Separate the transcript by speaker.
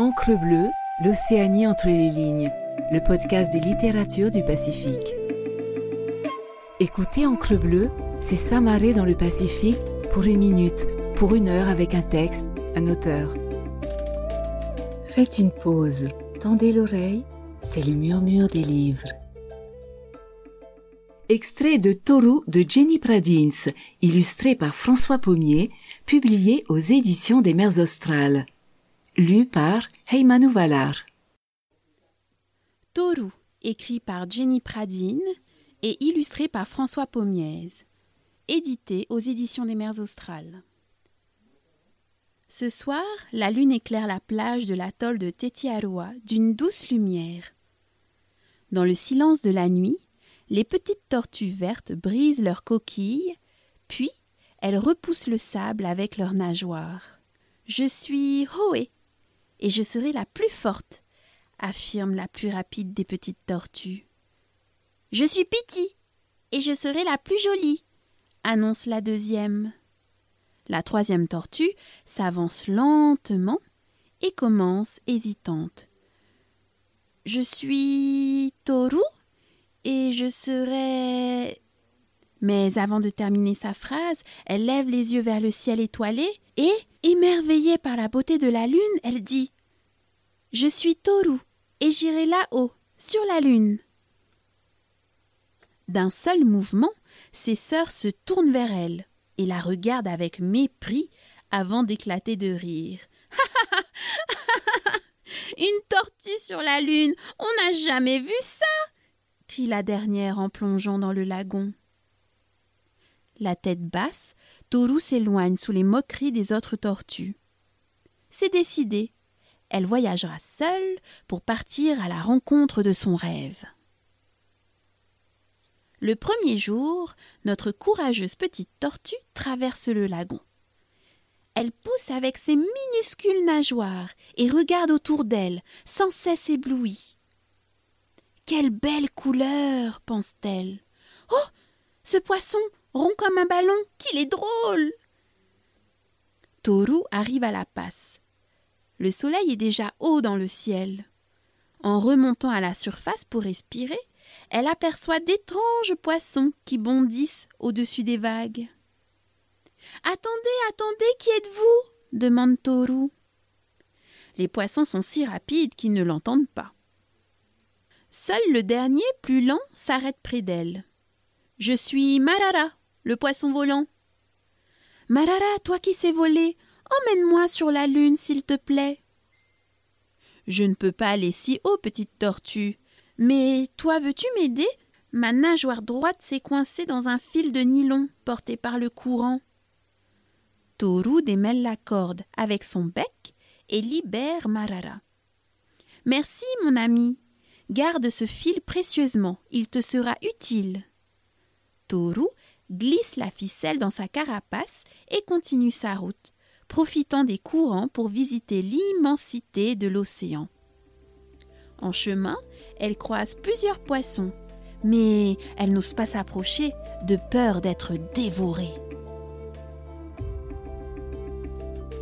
Speaker 1: Encre bleue, l'Océanie entre les lignes, le podcast des littératures du Pacifique. Écoutez Encre bleue, c'est s'amarrer dans le Pacifique pour une minute, pour une heure avec un texte, un auteur. Faites une pause, tendez l'oreille, c'est le murmure des livres. Extrait de Toru de Jenny Pradins, illustré par François Pommier, publié aux éditions des Mers Australes. Lu par Heimanu Valar.
Speaker 2: Toru, écrit par Jenny Pradine et illustré par François Pommiez. Édité aux éditions des Mers Australes. Ce soir, la lune éclaire la plage de l'atoll de Tetiaroa d'une douce lumière. Dans le silence de la nuit, les petites tortues vertes brisent leurs coquilles, puis elles repoussent le sable avec leurs nageoires. Je suis Hoé, et je serai la plus forte, affirme la plus rapide des petites tortues. Je suis Piti, et je serai la plus jolie, annonce la deuxième. La troisième tortue s'avance lentement et commence hésitante. Je suis Toru et je serai. Mais avant de terminer sa phrase, elle lève les yeux vers le ciel étoilé et, émerveillée par la beauté de la lune, elle dit Je suis Toru et j'irai là-haut, sur la lune. D'un seul mouvement, ses sœurs se tournent vers elle et la regardent avec mépris avant d'éclater de rire. Une tortue sur la lune, on n'a jamais vu ça crie la dernière en plongeant dans le lagon. La tête basse, Toru s'éloigne sous les moqueries des autres tortues. C'est décidé. Elle voyagera seule pour partir à la rencontre de son rêve. Le premier jour, notre courageuse petite tortue traverse le lagon. Elle pousse avec ses minuscules nageoires et regarde autour d'elle, sans cesse éblouie. Quelle belle couleur pense-t-elle. Oh Ce poisson, rond comme un ballon, qu'il est drôle Toru arrive à la passe. Le soleil est déjà haut dans le ciel. En remontant à la surface pour respirer, elle aperçoit d'étranges poissons qui bondissent au-dessus des vagues. Attendez, attendez, qui êtes-vous? demande Toru. Les poissons sont si rapides qu'ils ne l'entendent pas. Seul le dernier, plus lent, s'arrête près d'elle. Je suis Marara, le poisson volant. Marara, toi qui sais voler, emmène-moi sur la lune, s'il te plaît. Je ne peux pas aller si haut, petite tortue. Mais toi veux-tu m'aider? Ma nageoire droite s'est coincée dans un fil de nylon porté par le courant. Toru démêle la corde avec son bec et libère Marara. Merci, mon ami. Garde ce fil précieusement, il te sera utile. Glisse la ficelle dans sa carapace et continue sa route, profitant des courants pour visiter l'immensité de l'océan. En chemin, elle croise plusieurs poissons, mais elle n'ose pas s'approcher de peur d'être dévorée.